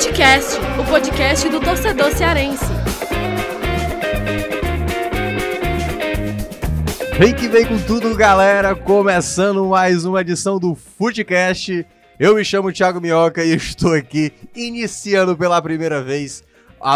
Futecast, o podcast do torcedor cearense. Vem que vem com tudo, galera! Começando mais uma edição do Futecast. Eu me chamo Thiago Minhoca e estou aqui iniciando pela primeira vez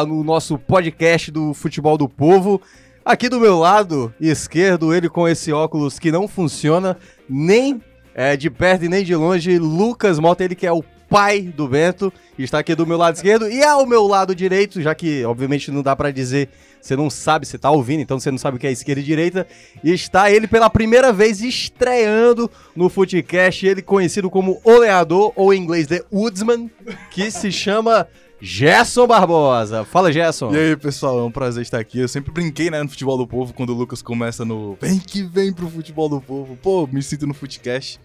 no nosso podcast do Futebol do Povo. Aqui do meu lado esquerdo, ele com esse óculos que não funciona nem é, de perto e nem de longe, Lucas Mota, ele que é o pai do Bento, está aqui do meu lado esquerdo e ao meu lado direito, já que obviamente não dá pra dizer, você não sabe, você tá ouvindo, então você não sabe o que é esquerda e direita, está ele pela primeira vez estreando no Footcast, ele conhecido como Oleador, ou em inglês The Woodsman, que se chama Gerson Barbosa. Fala, Gerson. E aí, pessoal, é um prazer estar aqui. Eu sempre brinquei, né, no Futebol do Povo, quando o Lucas começa no Vem que vem pro Futebol do Povo. Pô, me sinto no Futecast.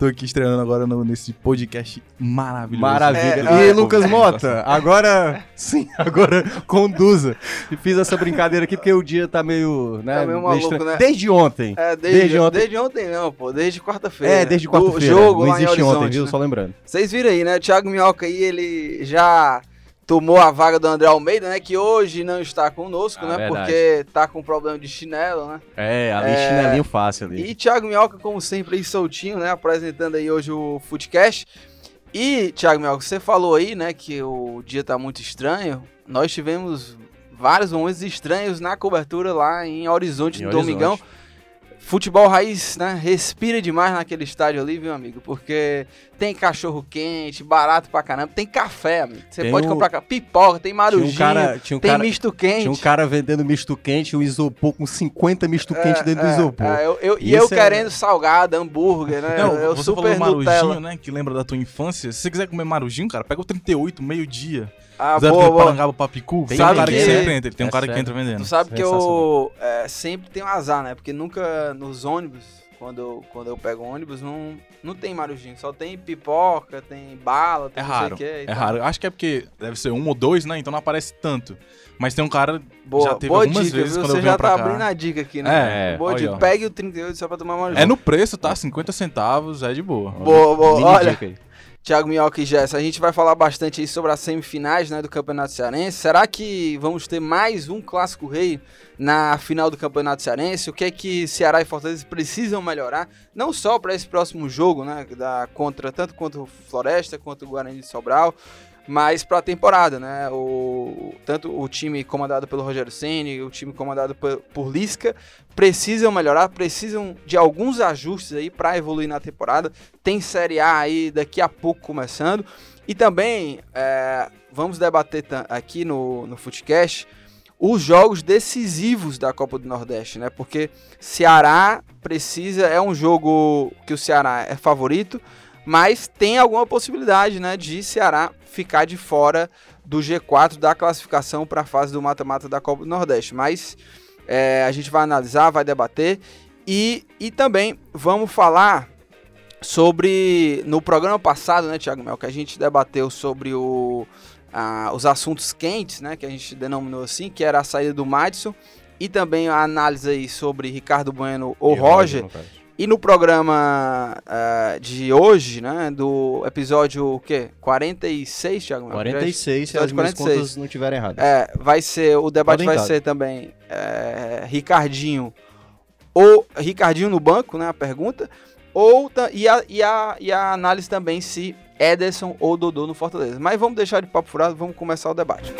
Tô aqui estreando agora no- nesse podcast maravilhoso. Maravilha. É, e é, Lucas Mota, agora sim, agora conduza. E fiz essa brincadeira aqui porque o dia tá meio, né, Tá meio maluco, né? Desde ontem. É, desde, Desde ontem. desde ontem não, pô, desde quarta-feira. É, desde quarta-feira. jogo Não lá em existe ontem, viu? né? Só lembrando. Vocês viram aí, né? O Thiago Minhoca aí, ele já tomou a vaga do André Almeida, né? Que hoje não está conosco, Ah, né? verdade. Porque tá com problema de chinelo, né? É, ali É, chinelinho fácil ali. E Thiago Minhoca, como sempre, aí soltinho, né? Apresentando aí hoje o Footcast. E, Thiago Minhoca, você falou aí, né, que o dia tá muito estranho. Nós tivemos vários momentos estranhos na cobertura lá em Horizonte, Em no Domingão. Futebol raiz, né? Respira demais naquele estádio ali, viu, amigo? Porque tem cachorro quente, barato pra caramba, tem café, amigo. Você Tem pode um- comprar ca- pipoca, tem Tinha marujinho, um cara, tinha um tem cara, misto quente. tinha um cara vendendo misto quente, um isopor com 50 misto quente dentro do É, isopor. é, eu- eu- e eu é- querendo salgado, hambúrguer, né? Não, eu você super falou Nutella. marujinho, né, que lembra da tua infância. Se você quiser comer marujinho, cara, pega o 38, meio-dia. Ah, Zé boa, boa. Parangaba Papicu. Tem Sabe um cara que, que- sempre entra, tem um É cara que entra vendendo. Tu sabe que eu Sensacional. é, sempre tenho azar, né? Porque nunca nos ônibus, quando eu, quando eu pego ônibus, não, não tem marujinho. Só tem pipoca, tem bala, tem É não sei raro, o que. É raro. Acho que é porque deve ser um ou dois, né? Então não aparece tanto. Mas tem um cara Boa, Já teve boa algumas dica, vezes viu? quando eu Você venho já pra tá cá. abrindo a dica aqui, né? É, boa olha, dica. ó. Pegue o 38 só pra tomar marujinho. É no preço, tá? 50 centavos, é de boa. Boa, boa. Mini Olha, Thiago Minhoca e Jess, a gente vai falar bastante aí sobre as semifinais né, do Campeonato Cearense. Será que vamos ter mais um Clássico Rei na final do Campeonato Cearense? O que é que Ceará e Fortaleza precisam melhorar? Não só para esse próximo jogo, né? Da, contra, tanto contra o Floresta quanto o Guarani de Sobral, mas para a temporada, né? O, tanto o time comandado pelo Rogério Ceni, o time comandado por, por Lisca, precisam melhorar, precisam de alguns ajustes aí para evoluir na temporada. Tem Série A aí daqui a pouco começando. E também é, vamos debater aqui no, no Footcast os jogos decisivos da Copa do Nordeste, né? Porque Ceará precisa, é um jogo que o Ceará é favorito, mas tem alguma possibilidade, né, de Ceará ficar de fora do G4 da classificação para a fase do mata-mata da Copa do Nordeste. Mas é, a gente vai analisar, vai debater e, e também vamos falar sobre no programa passado, né, Thiago Mel, que a gente debateu sobre o, ah, os assuntos quentes, né, que a gente denominou assim, que era a saída do Madison e também a análise aí sobre Ricardo Bueno ou E Roger. caso. E no programa ah, de hoje, né, do episódio o quê? 46, Thiago Mel? 46, se as minhas 46. contas não estiverem erradas. É, vai ser, o debate vai ser também é, Ricardinho ou Ricardinho no banco, né, a pergunta, ou e a, e, a, e a análise também se Ederson ou Dodô no Fortaleza. Mas vamos deixar de papo furado, vamos começar o debate.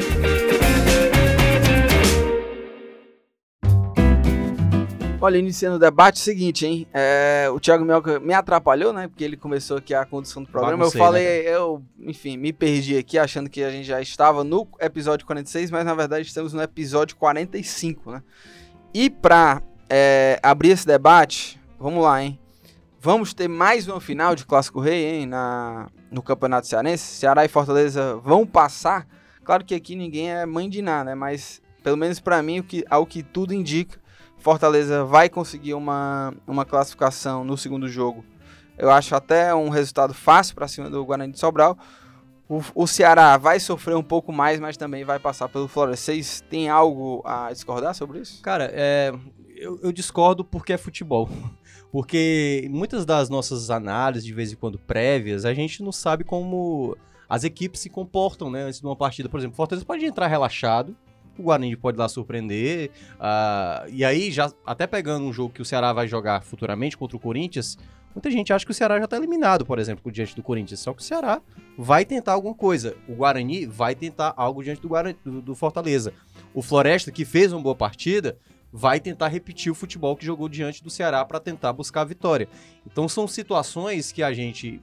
Olha, iniciando o debate, é o seguinte, hein? É, o Thiago Melca me atrapalhou, né? Porque ele começou aqui a condução do programa. Baguncei, eu falei, né, eu, enfim, me perdi aqui achando que a gente já estava no episódio 46, mas na verdade estamos no episódio 45, né? E pra é, abrir esse debate, vamos lá, hein? Vamos ter mais uma final de Clássico Rei, hein? Na, no Campeonato Cearense. Ceará e Fortaleza vão passar. Claro que aqui ninguém é mãe de nada, né? Mas pelo menos pra mim, o que, ao que tudo indica, Fortaleza vai conseguir uma, uma classificação no segundo jogo. Eu acho até um resultado fácil para cima do Guarani de Sobral. O, o Ceará vai sofrer um pouco mais, mas também vai passar pelo Floresta. Vocês têm algo a discordar sobre isso? Cara, é, eu, eu discordo porque é futebol. Porque muitas das nossas análises, de vez em quando prévias, a gente não sabe como as equipes se comportam, né, antes de uma partida. Por exemplo, Fortaleza pode entrar relaxado, o Guarani pode lá surpreender, uh, e aí já até pegando um jogo que o Ceará vai jogar futuramente contra o Corinthians, muita gente acha que o Ceará já está eliminado, por exemplo, diante do Corinthians, só que o Ceará vai tentar alguma coisa, o Guarani vai tentar algo diante do, Guarani, do, do Fortaleza. O Floresta, que fez uma boa partida, vai tentar repetir o futebol que jogou diante do Ceará para tentar buscar a vitória. Então são situações que a gente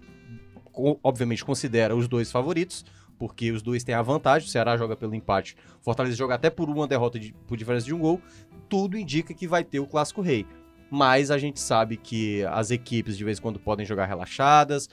obviamente considera os dois favoritos, porque os dois têm a vantagem, o Ceará joga pelo empate, Fortaleza joga até por uma derrota de, por diferença de um gol, tudo indica que vai ter o Clássico Rei. Mas a gente sabe que as equipes de vez em quando podem jogar relaxadas,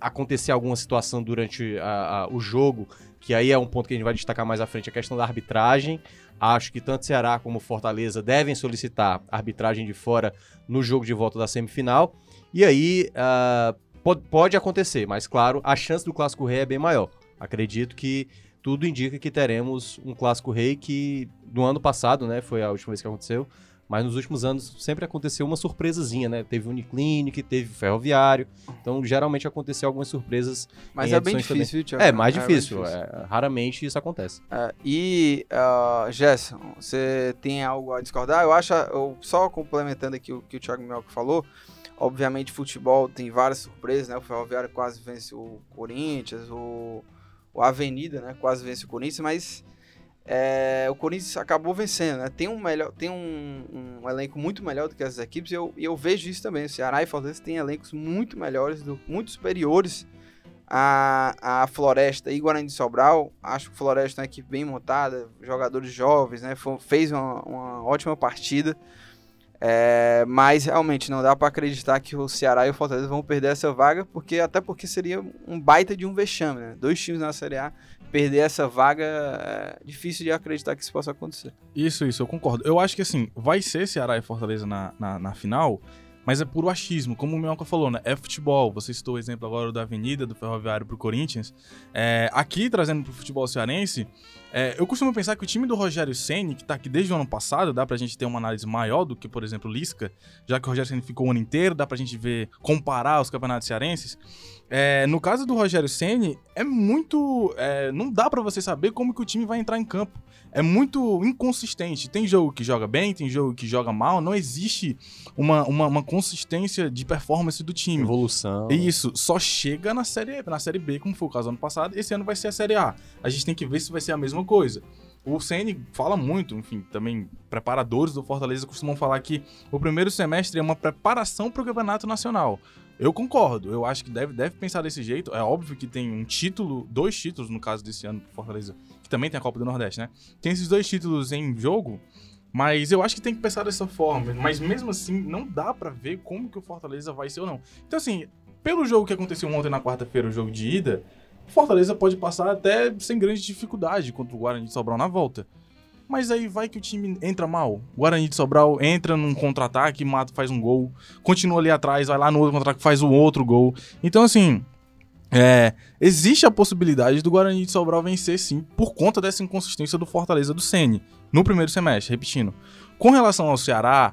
acontecer alguma situação durante a, a, o jogo, que aí é um ponto que a gente vai destacar mais à frente, a questão da arbitragem. Acho que tanto Ceará como Fortaleza devem solicitar arbitragem de fora no jogo de volta da semifinal. E aí uh, pode, pode acontecer, mas claro, a chance do Clássico Rei é bem maior. Acredito que tudo indica que teremos um Clássico Rei que no ano passado, né, foi a última vez que aconteceu, mas nos últimos anos sempre aconteceu uma surpresazinha, né? Teve Uniclinic, teve Ferroviário. Então, geralmente aconteceu algumas surpresas. Mas é bem difícil, viu, Thiago? É, mais é difícil. É, raramente isso acontece. É, e, uh, Gerson, você tem algo a discordar? Eu acho, eu, só complementando aqui o que o Thiago Melco falou, obviamente futebol tem várias surpresas, né? O Ferroviário quase vence o Corinthians, o, o Avenida, né? Quase vence o Corinthians, mas é, o Corinthians acabou vencendo, né? Tem um, melhor, tem um, um elenco muito melhor do que essas equipes e eu, eu vejo isso também. O Ceará e Fortaleza têm elencos muito melhores, do, muito superiores à, à Floresta e Guarani de Sobral. Acho que o Floresta é uma equipe bem montada, jogadores jovens, né? Foi, fez uma, uma ótima partida. É, mas realmente não dá para acreditar que o Ceará e o Fortaleza vão perder essa vaga, porque até porque seria um baita de um vexame, né? Dois times na Série A perder essa vaga, é difícil de acreditar que isso possa acontecer. Isso, isso, eu concordo. Eu acho que assim, vai ser Ceará e Fortaleza na, na, na final, mas é puro achismo, como o Minhoca falou, né? É futebol. Você citou o exemplo agora da Avenida, do Ferroviário pro Corinthians. É, aqui, trazendo pro futebol cearense, é, eu costumo pensar que o time do Rogério Senni, que tá aqui desde o ano passado, dá pra gente ter uma análise maior do que, por exemplo, o Lisca, já que o Rogério Senni ficou o ano inteiro, dá pra gente ver, comparar os campeonatos cearenses. É, no caso do Rogério Ceni é muito. É, não dá para você saber como que o time vai entrar em campo. É muito inconsistente. Tem jogo que joga bem, tem jogo que joga mal. Não existe uma, uma, uma consistência de performance do time. Evolução. Isso. Só chega na série, na série B, como foi o caso ano passado. Esse ano vai ser a Série A. A gente tem que ver se vai ser a mesma coisa. O Ceni fala muito, enfim, também preparadores do Fortaleza costumam falar que o primeiro semestre é uma preparação para o campeonato nacional. Eu concordo, eu acho que deve, deve pensar desse jeito. É óbvio que tem um título, dois títulos no caso desse ano pro Fortaleza, que também tem a Copa do Nordeste, né? Tem esses dois títulos em jogo, mas eu acho que tem que pensar dessa forma. Mas mesmo assim, não dá para ver como que o Fortaleza vai ser ou não. Então, assim, pelo jogo que aconteceu ontem na quarta-feira, o jogo de ida, o Fortaleza pode passar até sem grande dificuldade contra o Guarani de Sobral na volta. Mas aí vai que o time entra mal. O Guarani de Sobral entra num contra-ataque, mata, faz um gol. Continua ali atrás, vai lá no outro contra-ataque, faz um outro gol. Então, assim, é, existe a possibilidade do Guarani de Sobral vencer sim, por conta dessa inconsistência do Fortaleza do Sene no primeiro semestre, repetindo. Com relação ao Ceará,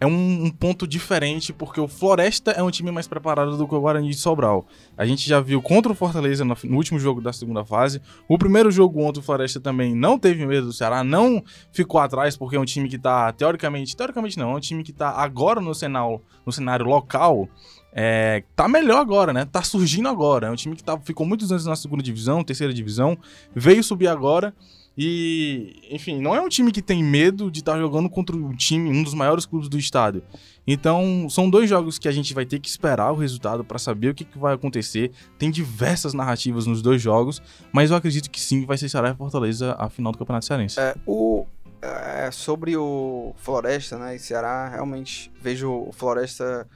é um, um, ponto diferente, porque o Floresta é um time mais preparado do que o Guarani de Sobral. A gente já viu contra o Fortaleza no, no, último jogo da segunda fase. O primeiro jogo contra o Floresta também não teve medo do Ceará, não ficou atrás, porque é um time que tá, teoricamente, teoricamente não, é um time que tá agora no cenário, no cenário local. É, tá melhor agora, né? Tá surgindo agora. É um time que tá, ficou muitos anos na segunda divisão, terceira divisão, veio subir agora e, enfim, não é um time que tem medo de estar tá jogando contra um time, um dos maiores clubes do estado. Então, são dois jogos que a gente vai ter que esperar o resultado para saber o que, que, vai acontecer. Tem diversas narrativas nos dois jogos, mas eu acredito que sim, vai ser Ceará e Fortaleza a final do Campeonato Cearense. É, o, é, sobre o Floresta, né, e Ceará, realmente vejo o Floresta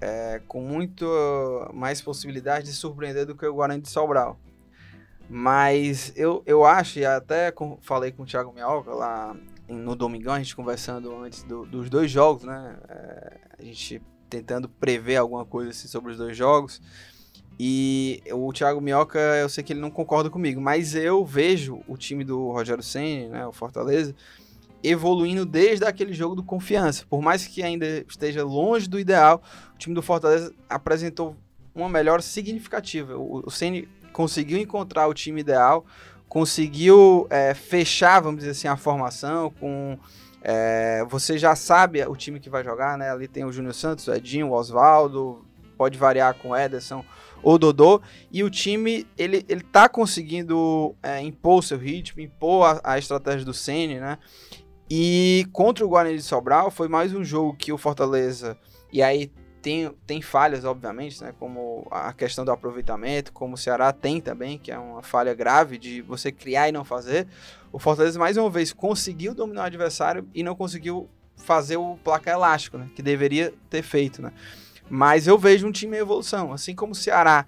é, com muito mais possibilidade de surpreender do que o Guarani de Sobral. Mas eu, eu acho, e até com, falei com o Thiago Minhoca lá no Domingão, a gente conversando antes do, dos dois jogos, né? É, a gente tentando prever alguma coisa assim, sobre os dois jogos. E o Thiago Minhoca, eu sei que ele não concorda comigo, mas eu vejo o time do Rogério Senna, né, o Fortaleza, evoluindo desde aquele jogo do confiança. Por mais que ainda esteja longe do ideal, o time do Fortaleza apresentou uma melhora significativa. O, o Senna conseguiu encontrar o time ideal, conseguiu é, fechar, vamos dizer assim, a formação com. É, você já sabe o time que vai jogar, né? Ali tem o Júnior Santos, o Edinho, o Oswaldo, pode variar com o Ederson ou Dodô. E o time, ele, ele tá conseguindo é, impor o seu ritmo, impor a, a estratégia do Ceni, né? E contra o Guarani de Sobral foi mais um jogo que o Fortaleza. E aí tem, tem falhas, obviamente, né? Como a questão do aproveitamento, como o Ceará tem também, que é uma falha grave de você criar e não fazer. O Fortaleza, mais uma vez, conseguiu dominar o adversário e não conseguiu fazer o placar elástico, né? Que deveria ter feito, né? Mas eu vejo um time em evolução, assim como o Ceará.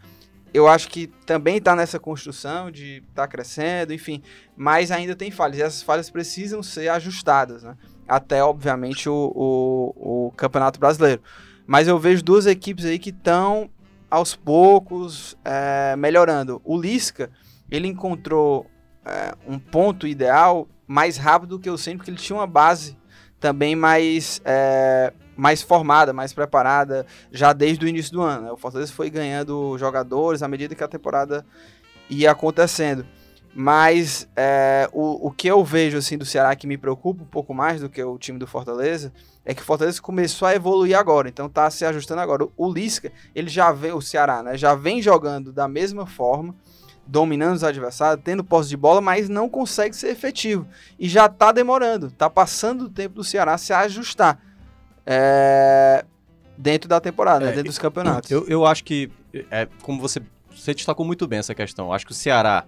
Eu acho que também está nessa construção de estar tá crescendo, enfim, mas ainda tem falhas. E essas falhas precisam ser ajustadas, né? Até, obviamente, o, o, o Campeonato Brasileiro. Mas eu vejo duas equipes aí que estão aos poucos é, melhorando. O Lisca, ele encontrou é, um ponto ideal mais rápido do que o Senna, porque ele tinha uma base também mais, é, mais formada, mais preparada, já desde o início do ano. Né? O Fortaleza foi ganhando jogadores à medida que a temporada ia acontecendo. Mas é, o, o que eu vejo assim do Ceará que me preocupa um pouco mais do que o time do Fortaleza é que o Fortaleza começou a evoluir agora, então tá se ajustando agora. O Lisca, ele já vem, o Ceará, né, já vem jogando da mesma forma, dominando os adversários, tendo posse de bola, mas não consegue ser efetivo. E já tá demorando, tá passando o tempo do Ceará se ajustar é, dentro da temporada, né, É, dentro dos campeonatos. Eu, eu acho que, é, como você, você destacou muito bem essa questão, acho que o Ceará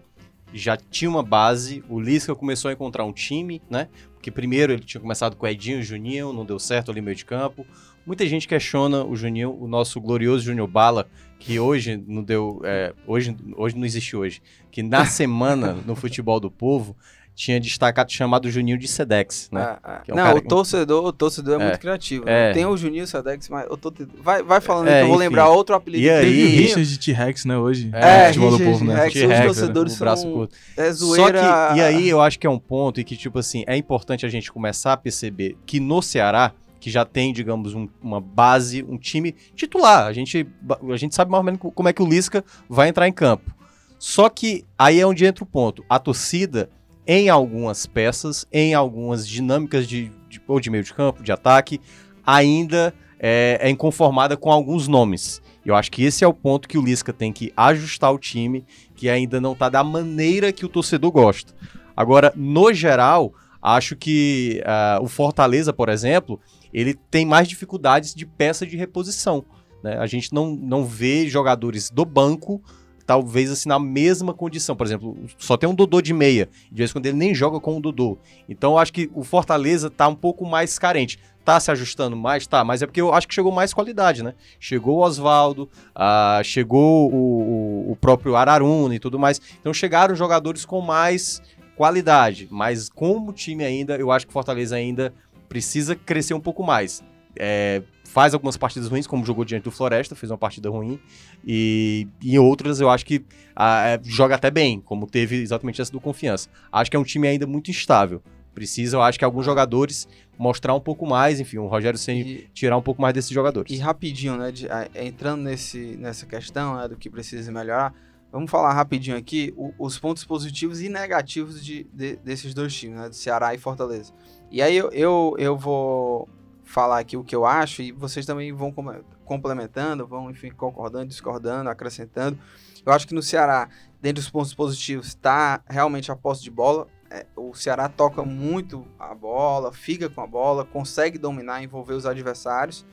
já tinha uma base, o Lisca começou a encontrar um time, né? Porque primeiro ele tinha começado com o Edinho o Juninho, não deu certo ali no meio de campo. Muita gente questiona o Juninho, o nosso glorioso Júnior Bala, que hoje não deu. é, hoje, hoje não existe hoje. Que na semana, no futebol do povo, tinha destacado chamado o Juninho de Sedex, né? Ah, ah. Que é um não, cara o torcedor, o torcedor é, É, muito criativo. é. né? Tem o Juninho Sadex, mas eu tô... vai, vai falando aí É, que eu vou enfim. lembrar outro apelido E aí-. Richard de T-Rex, né, hoje. É, futebol do Richard povo, né? T-Rex. Os né? torcedores O braço são- curto. É Só zoeira. que, e aí eu acho que é um ponto e que, tipo assim, é importante a gente começar a perceber que no Ceará, que já tem, digamos, um- uma base, um time titular, a gente, a gente sabe mais ou menos como é que o Lisca vai entrar em campo. Só que aí é onde entra o ponto. A torcida, em algumas peças, em algumas dinâmicas de, de- ou de meio de campo, de ataque, ainda é, é inconformada com alguns nomes. Eu acho que esse é o ponto que o Lisca tem que ajustar o time, que ainda não tá da maneira que o torcedor gosta. Agora, no geral, acho que ah, o Fortaleza, por exemplo, ele tem mais dificuldades de peça de reposição. né? A gente não, não vê jogadores do banco, talvez assim, na mesma condição. Por exemplo, só tem um Dodô de meia. De vez em quando ele nem joga com o Dodô. Então, eu acho que o Fortaleza tá um pouco mais carente. Tá se ajustando mais? Tá, mas é porque eu acho que chegou mais qualidade, né? Chegou o Oswaldo, ah, chegou o, o- o próprio Araruna e tudo mais. Então chegaram jogadores com mais qualidade. Mas como time ainda, eu acho que o Fortaleza ainda precisa crescer um pouco mais. É, faz algumas partidas ruins, como jogou diante do Floresta, fez uma partida ruim. E em outras eu acho que ah, é, joga até bem, como teve exatamente essa do Confiança. Acho que é um time ainda muito instável. Precisa, eu acho que alguns jogadores mostrar um pouco mais, enfim, o Rogério E, tirar um pouco mais desses jogadores. e rapidinho, né? de- a- entrando nesse, nessa questão né, do que precisa melhorar, vamos falar rapidinho aqui o- os pontos positivos e negativos de, de- desses dois times, né? Do Ceará e Fortaleza. E aí eu, eu, eu vou falar aqui o que eu acho e vocês também vão com- complementando, vão, enfim, concordando, discordando, acrescentando. Eu acho que no Ceará, dentre os pontos positivos, está realmente a posse de bola. É, o Ceará toca muito a bola, fica com a bola, consegue dominar, envolver os adversários.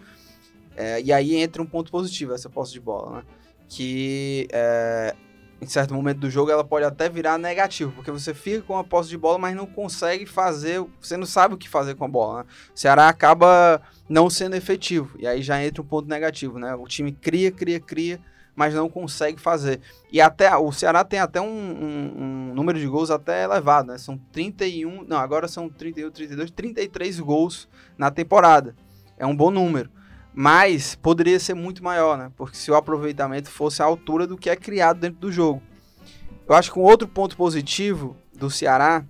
É, e aí entra um ponto positivo essa posse de bola, né? Que é, em certo momento do jogo ela pode até virar negativo, porque você fica com a posse de bola, mas não consegue fazer, você não sabe o que fazer com a bola. Né? O Ceará acaba não sendo efetivo, e aí já entra um ponto negativo, né? O time cria, cria, cria, mas não consegue fazer. E até o Ceará tem até um, um- um número de gols até elevado, né? São 31, não, agora são 31, 32, 33 gols na temporada. É um bom número. Mas poderia ser muito maior, né? Porque se o aproveitamento fosse à altura do que é criado dentro do jogo. Eu acho que um outro ponto positivo do Ceará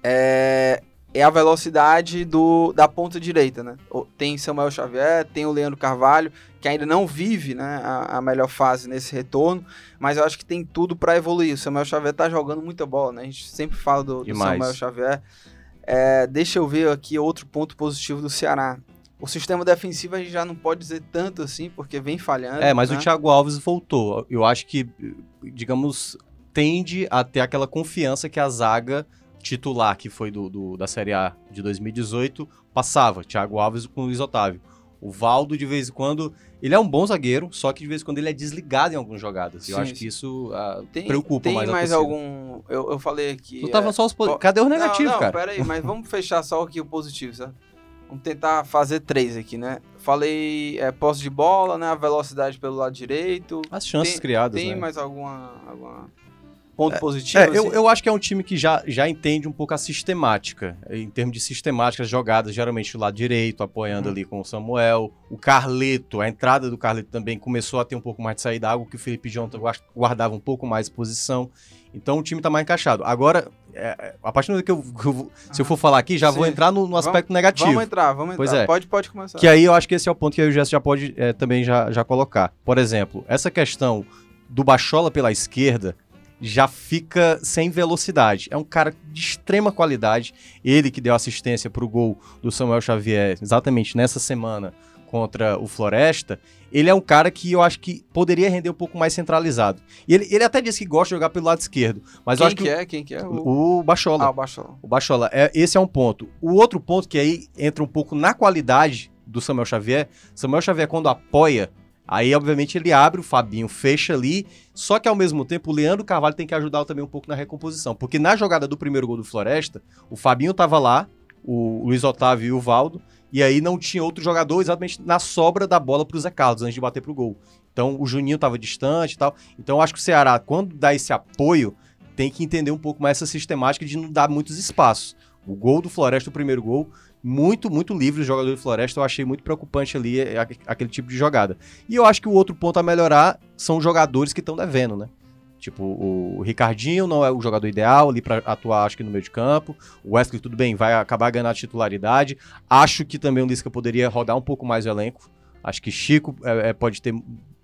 é é a velocidade do, da ponta direita, né? Tem Samuel Xavier, tem o Leandro Carvalho, que ainda não vive né, a, a melhor fase nesse retorno, mas eu acho que tem tudo para evoluir. O Samuel Xavier tá jogando muita bola, né? A gente sempre fala do, do. Samuel Xavier. É, deixa eu ver aqui outro ponto positivo do Ceará. O sistema defensivo a gente já não pode dizer tanto assim, porque vem falhando. É, mas né? o Thiago Alves voltou. Eu acho que, digamos, tende a ter aquela confiança que a zaga titular, que foi do, do- da Série A de 2018, passava. Thiago Alves com o Luiz Otávio. O Valdo, de vez em quando, ele é um bom zagueiro, só que de vez em quando ele é desligado em algumas jogadas. eu Sim, acho sim. que isso ah, Tem, preocupa tem mais a mais algum. Eu, eu falei aqui. Tu é, tava só os... po- Cadê o negativo, não, não, cara? Pera aí, mas vamos fechar só aqui o positivo, sabe? Vamos tentar fazer três aqui, né? Falei é, posse de bola, né? A velocidade pelo lado direito. As chances tem- criadas, Tem né? mais alguma, alguma ponto positivo? É, eu, assim? eu acho que é um time que já, já entende um pouco a sistemática. Em termos de sistemática, as jogadas, geralmente do lado direito, apoiando Uhum. ali com o Samuel. O Carleto, a entrada do Carleto também começou a ter um pouco mais de saída, algo que o Felipe Jonathan guas- guardava um pouco mais de posição. Então o time tá mais encaixado. Agora, é, é, a partir do momento que eu, vou- se eu for falar aqui, já vou Sim. entrar no, no aspecto negativo. Vamos entrar, vamos entrar. Pois é. Pode, pode começar. Que aí eu acho que esse é o ponto que aí o Gerson já pode é, também já, já colocar. Por exemplo, essa questão do Bachola pela esquerda já fica sem velocidade. É um cara de extrema qualidade. Ele que deu assistência para o gol do Samuel Xavier exatamente nessa semana contra o Floresta. Ele é um cara que eu acho que poderia render um pouco mais centralizado. E ele, ele até disse que gosta de jogar pelo lado esquerdo. Mas eu Quem acho que, que, é? Quem que é? O, o, Bachola. Ah, o Baixola. O Bachola, é, esse é um ponto. O outro ponto que aí entra um pouco na qualidade do Samuel Xavier. Samuel Xavier, quando apoia, aí obviamente ele abre, o Fabinho fecha ali. Só que ao mesmo tempo o Leandro Carvalho tem que ajudar também um pouco na recomposição. Porque na jogada do primeiro gol do Floresta, o Fabinho tava lá, o Luiz Otávio e o Valdo. E aí não tinha outro jogador exatamente na sobra da bola pro Zé Carlos, antes de bater pro gol. Então o Juninho tava distante e tal. Então acho que o Ceará, quando dá esse apoio, tem que entender um pouco mais essa sistemática de não dar muitos espaços. O gol do Floresta, o primeiro gol, muito, muito livre o jogador do Floresta. Eu achei muito preocupante ali é, aque- aquele tipo de jogada. E eu acho que o outro ponto a melhorar são os jogadores que estão devendo, né? Tipo, o Ricardinho não é o jogador ideal ali para atuar, acho que no meio de campo. O Wesley, tudo bem, vai acabar ganhando a titularidade. Acho que também o Lisca poderia rodar um pouco mais o elenco. Acho que Chico é, é, pode ter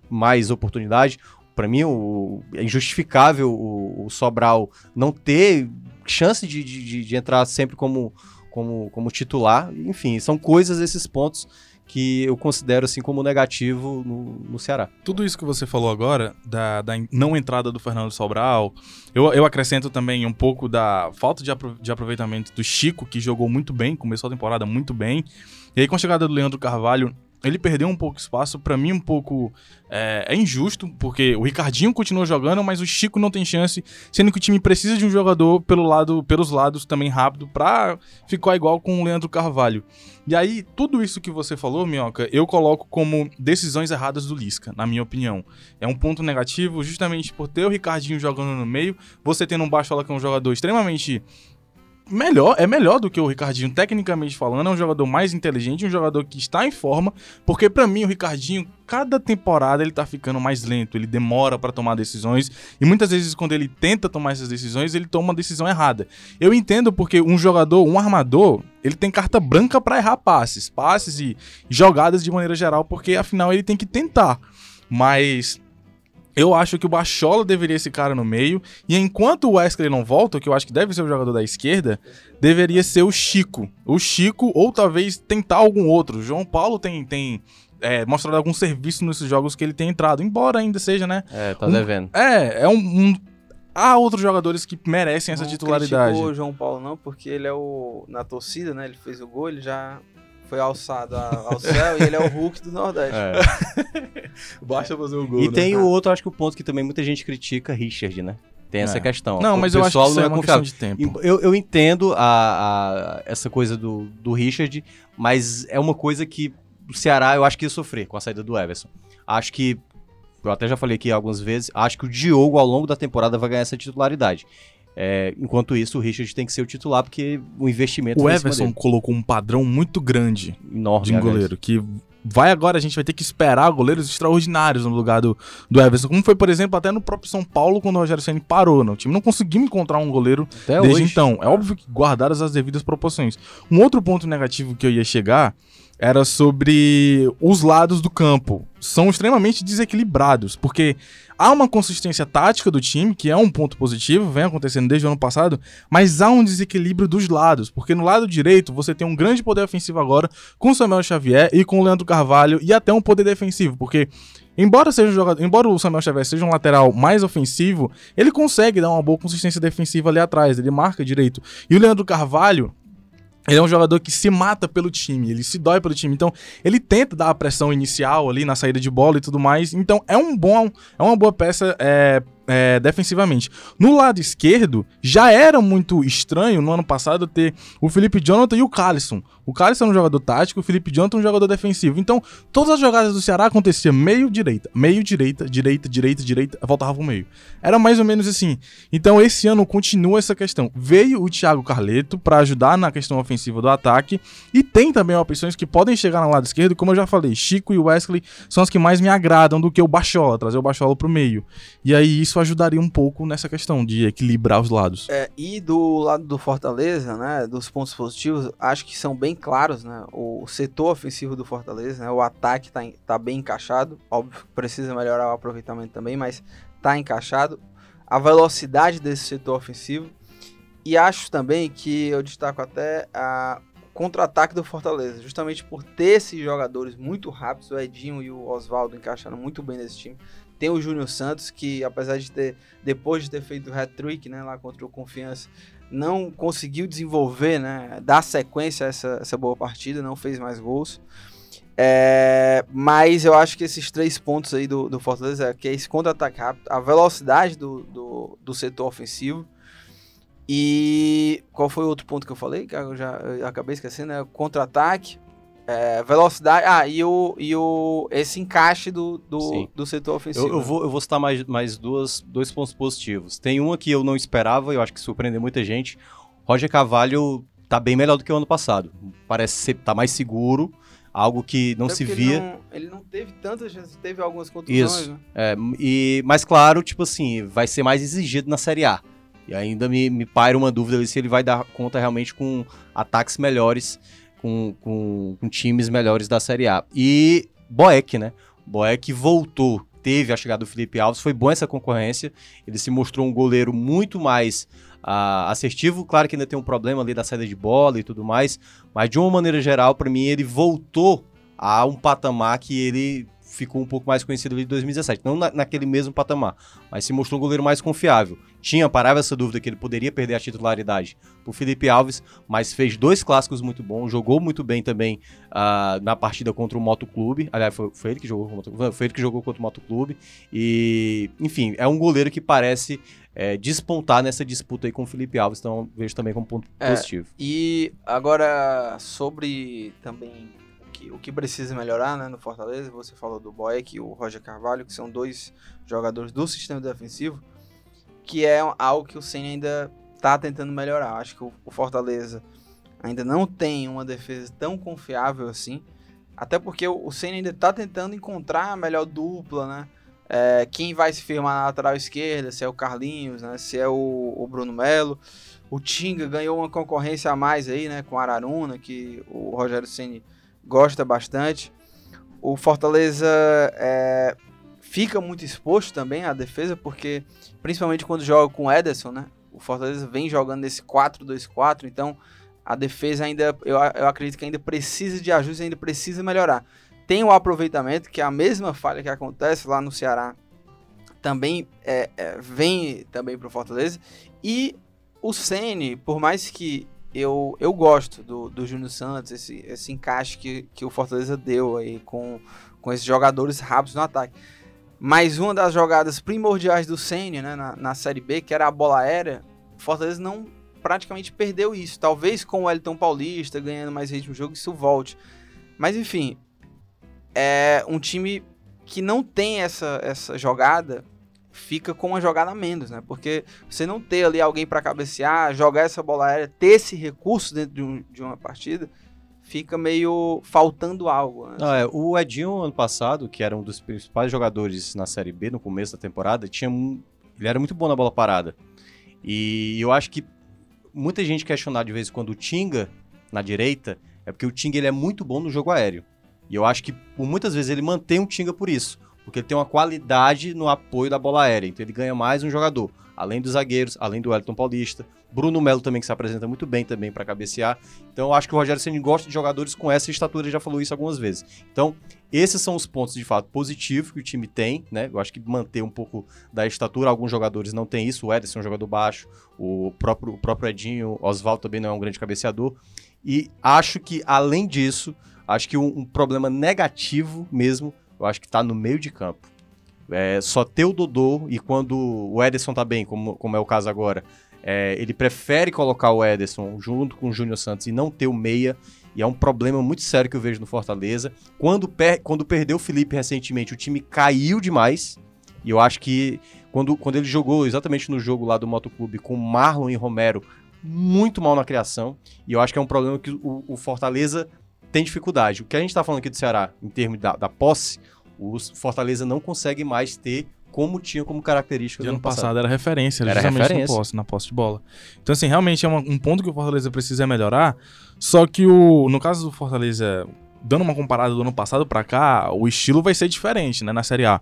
mais oportunidade. Para mim, o- é injustificável o, o Sobral não ter chance de, de, de- entrar sempre como, como, como titular. Enfim, são coisas, esses pontos que eu considero assim como negativo no, no Ceará. Tudo isso que você falou agora, da, da não entrada do Fernando Sobral, eu, eu acrescento também um pouco da falta de, apro- de aproveitamento do Chico, que jogou muito bem, começou a temporada muito bem. E aí, com a chegada do Leandro Carvalho, ele perdeu um pouco espaço. Pra mim, um pouco é, é injusto, porque o Ricardinho continua jogando, mas o Chico não tem chance, sendo que o time precisa de um jogador pelo lado, pelos lados também rápido pra ficar igual com o Leandro Carvalho. E aí, tudo isso que você falou, Minhoca, eu coloco como decisões erradas do Lisca, na minha opinião. É um ponto negativo justamente por ter o Ricardinho jogando no meio, você tendo um Baixola que é um jogador extremamente melhor, é melhor do que o Ricardinho, tecnicamente falando, é um jogador mais inteligente, um jogador que está em forma, porque pra mim o Ricardinho, cada temporada ele tá ficando mais lento, ele demora pra tomar decisões, e muitas vezes quando ele tenta tomar essas decisões, ele toma uma decisão errada. Eu entendo porque um jogador, um armador, ele tem carta branca pra errar passes, passes e jogadas de maneira geral, porque afinal ele tem que tentar. Mas eu acho que o Bachola deveria esse cara no meio. E enquanto o Wesley não volta, que eu acho que deve ser o jogador da esquerda, deveria ser o Chico. O Chico, ou talvez tentar algum outro. O João Paulo tem, tem é, mostrado algum serviço nesses jogos que ele tem entrado, embora ainda seja, né? É, tá Um- devendo. É, é um. um- Há outros jogadores que merecem essa Não titularidade. criticou o João Paulo não, porque ele é o na torcida, né? Ele fez o gol, ele já foi alçado a- ao céu e ele é o Hulk do Nordeste. É. Basta fazer o gol. E né? tem o outro, acho que o ponto que também muita gente critica, Richard, né? Tem essa É. questão. Não, O mas eu acho que isso não é uma questão confiável. de tempo. Eu, eu entendo a, a- essa coisa do, do Richard, mas é uma coisa que o Ceará eu acho que ia sofrer com a saída do Everson. Acho que, eu até já falei aqui algumas vezes, acho que o Diogo ao longo da temporada vai ganhar essa titularidade. É, enquanto isso, o Richard tem que ser o titular, porque o investimento O Everson colocou um padrão muito grande enorme de um goleiro, que vai agora, a gente vai ter que esperar goleiros extraordinários no lugar do, do Everson. Como foi, por exemplo, até no próprio São Paulo, quando o Rogério Senna parou. Né? O time não conseguiu encontrar um goleiro Até desde hoje. então. É óbvio que guardadas as devidas proporções. Um outro ponto negativo que eu ia chegar era sobre os lados do campo. São extremamente desequilibrados, porque há uma consistência tática do time, que é um ponto positivo, vem acontecendo desde o ano passado, mas há um desequilíbrio dos lados, porque no lado direito você tem um grande poder ofensivo agora com o Samuel Xavier e com o Leandro Carvalho e até um poder defensivo, porque Embora, seja um jogador, embora o Samuel Xavier seja um lateral mais ofensivo, ele consegue dar uma boa consistência defensiva ali atrás, ele marca direito. E o Leandro Carvalho, ele é um jogador que se mata pelo time, ele se dói pelo time. Então, ele tenta dar a pressão inicial ali na saída de bola e tudo mais. Então, é um bom, é uma boa peça é, é, defensivamente. No lado esquerdo, já era muito estranho no ano passado ter o Felipe Jonathan e o Calisson. O Calisson é um jogador tático, o Felipe Jonathan é um jogador defensivo. Então, todas as jogadas do Ceará aconteciam meio direita, meio direita, direita, direita, direita, voltava pro meio. Era mais ou menos assim. Então, esse ano continua essa questão. Veio o Thiago Carleto para ajudar na questão ofensiva do ataque e tem também opções que podem chegar no lado esquerdo, como eu já falei, Chico e Wesley são as que mais me agradam do que o Bachola, trazer o Bachola pro meio. E aí isso ajudaria um pouco nessa questão de equilibrar os lados. É, e do lado do Fortaleza, né, dos pontos positivos, acho que são bem claros, né, o setor ofensivo do Fortaleza, né, o ataque tá, tá bem encaixado, óbvio precisa melhorar o aproveitamento também, mas tá encaixado, a velocidade desse setor ofensivo, e acho também que eu destaco até a contra-ataque do Fortaleza, justamente por ter esses jogadores muito rápidos, o Edinho e o Oswaldo encaixaram muito bem nesse time. Tem o Júnior Santos, que apesar de ter, depois de ter feito o hat-trick, né, lá contra o Confiança, não conseguiu desenvolver, né, dar sequência a essa, essa boa partida, não fez mais gols. É, mas eu acho que esses três pontos aí do, do Fortaleza, é que é esse contra-ataque rápido, a velocidade do, do, do setor ofensivo, e qual foi o outro ponto que eu falei? Que eu já eu acabei esquecendo, né? Contra-ataque, é, velocidade. Ah, e o, e o esse encaixe do, do, do setor ofensivo. Eu, eu né? vou, eu vou citar mais, mais duas, dois pontos positivos. Tem uma que eu não esperava, eu acho que surpreendeu muita gente. Roger Carvalho tá bem melhor do que o ano passado. Parece ser tá mais seguro, algo que não Até se via. Ele não, ele não teve tantas chances, teve algumas contusões, Isso. né? É, e, mas claro, tipo assim, vai ser mais exigido na Série A. E ainda me, me paira uma dúvida se ele vai dar conta realmente com ataques melhores, com, com, com times melhores da Série A. E Boeck, né? Boeck voltou, teve a chegada do Felipe Alves, foi bom essa concorrência. Ele se mostrou um goleiro muito mais ah, assertivo. Claro que ainda tem um problema ali da saída de bola e tudo mais, mas de uma maneira geral, para mim, ele voltou a um patamar que ele ficou um pouco mais conhecido ali em 2017. Não na- naquele mesmo patamar, mas se mostrou um goleiro mais confiável. Tinha, parava essa dúvida que ele poderia perder a titularidade pro Felipe Alves, mas fez dois clássicos muito bons, jogou muito bem também ah, na partida contra o Moto Clube. Aliás, foi, foi ele que jogou contra, o- foi ele que jogou contra o Moto Clube. E, enfim, é um goleiro que parece é, despontar nessa disputa aí com o Felipe Alves, então vejo também como ponto É, positivo. E agora, sobre também que, o que precisa melhorar né, no Fortaleza, você falou do Boeck e o Roger Carvalho, que são dois jogadores do sistema defensivo, que é algo que o Senna ainda está tentando melhorar. Acho que o, o Fortaleza ainda não tem uma defesa tão confiável assim, até porque o, Senna ainda está tentando encontrar a melhor dupla, né? É, quem vai se firmar na lateral esquerda, se é o Carlinhos, né? Se é o, o Bruno Melo. O Tinga ganhou uma concorrência a mais aí, né? Com Araruna, que o Rogério Ceni gosta bastante. O Fortaleza é, fica muito exposto também à defesa, porque principalmente quando joga com o Ederson, né? O Fortaleza vem jogando nesse 4-2-4, então a defesa ainda, eu, eu acredito que ainda precisa de ajuste, ainda precisa melhorar. Tem o aproveitamento, que é a mesma falha que acontece lá no Ceará, também é, é, vem também para o Fortaleza. E o Ceni, por mais que eu, eu gosto do, do Júnior Santos, esse, esse encaixe que, que o Fortaleza deu aí com, com esses jogadores rápidos no ataque. Mas uma das jogadas primordiais do Ceni né, na, na Série B, que era a bola aérea, o Fortaleza não praticamente perdeu isso. Talvez com o Elton Paulista ganhando mais ritmo de jogo, isso volte. Mas enfim, é um time que não tem essa, essa jogada, fica com uma jogada menos, né? Porque você não ter ali alguém para cabecear, jogar essa bola aérea, ter esse recurso dentro de, um- de uma partida, fica meio faltando algo. Né? Não, é, o Edinho, ano passado, que era um dos principais jogadores na Série B no começo da temporada, tinha um, ele era muito bom na bola parada. E eu acho que muita gente questionar de vez em quando o Tinga na direita, é porque o Tinga ele é muito bom no jogo aéreo. E eu acho que muitas vezes ele mantém o Tinga por isso. Porque ele tem uma qualidade no apoio da bola aérea. Então ele ganha mais um jogador. Além dos zagueiros, além do Elton Paulista. Bruno Melo também, que se apresenta muito bem também para cabecear. Então eu acho que o Rogério Ceni gosta de jogadores com essa estatura, ele já falou isso algumas vezes. Então, esses são os pontos de fato positivos que o time tem, né? Eu acho que manter um pouco da estatura, alguns jogadores não tem isso. O Ederson é um jogador baixo, o próprio, o próprio Edinho, Oswaldo também não é um grande cabeceador. E acho que, além disso, acho que um, um problema negativo mesmo eu acho que tá no meio de campo. É, só ter o Dodô e quando o Ederson tá bem, como, como é o caso agora, é, ele prefere colocar o Ederson junto com o Júnior Santos e não ter o meia. E é um problema muito sério que eu vejo no Fortaleza. Quando, per quando perdeu o Felipe recentemente, o time caiu demais. E eu acho que quando, quando ele jogou exatamente no jogo lá do Motoclube com Marlon e Romero, muito mal na criação. E eu acho que é um problema que o, o Fortaleza tem dificuldade. O que a gente está falando aqui do Ceará, em termos da, da posse, o Fortaleza não consegue mais ter como tinha como característica do ano passado. passado era referência, Era justamente referência. Na, posse, na posse de bola. Então, assim, realmente é uma- um ponto que o Fortaleza precisa melhorar. Só que o, no caso do Fortaleza, dando uma comparada do ano passado pra cá, o estilo vai ser diferente, né, na Série A.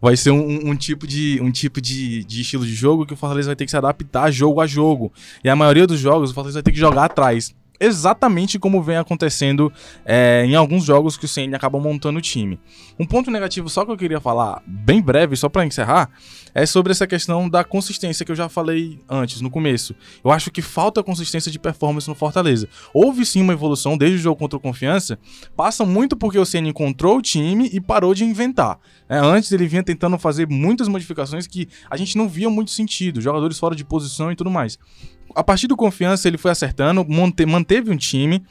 Vai ser um, um tipo, de, um tipo de, de estilo de jogo que o Fortaleza vai ter que se adaptar jogo a jogo. E a maioria dos jogos o Fortaleza vai ter que jogar atrás. Exatamente como vem acontecendo é, em alguns jogos que o CN acaba montando o time. Um ponto negativo só que eu queria falar bem breve, só pra encerrar, é sobre essa questão da consistência que eu já falei antes, no começo. Eu acho que falta consistência de performance no Fortaleza. Houve sim uma evolução desde o jogo contra o Confiança, passa muito porque o CN encontrou o time e parou de inventar. né? antes ele vinha tentando fazer muitas modificações que a gente não via muito sentido, jogadores fora de posição e tudo mais. A partir do Confiança ele foi acertando, monte- manteve um time,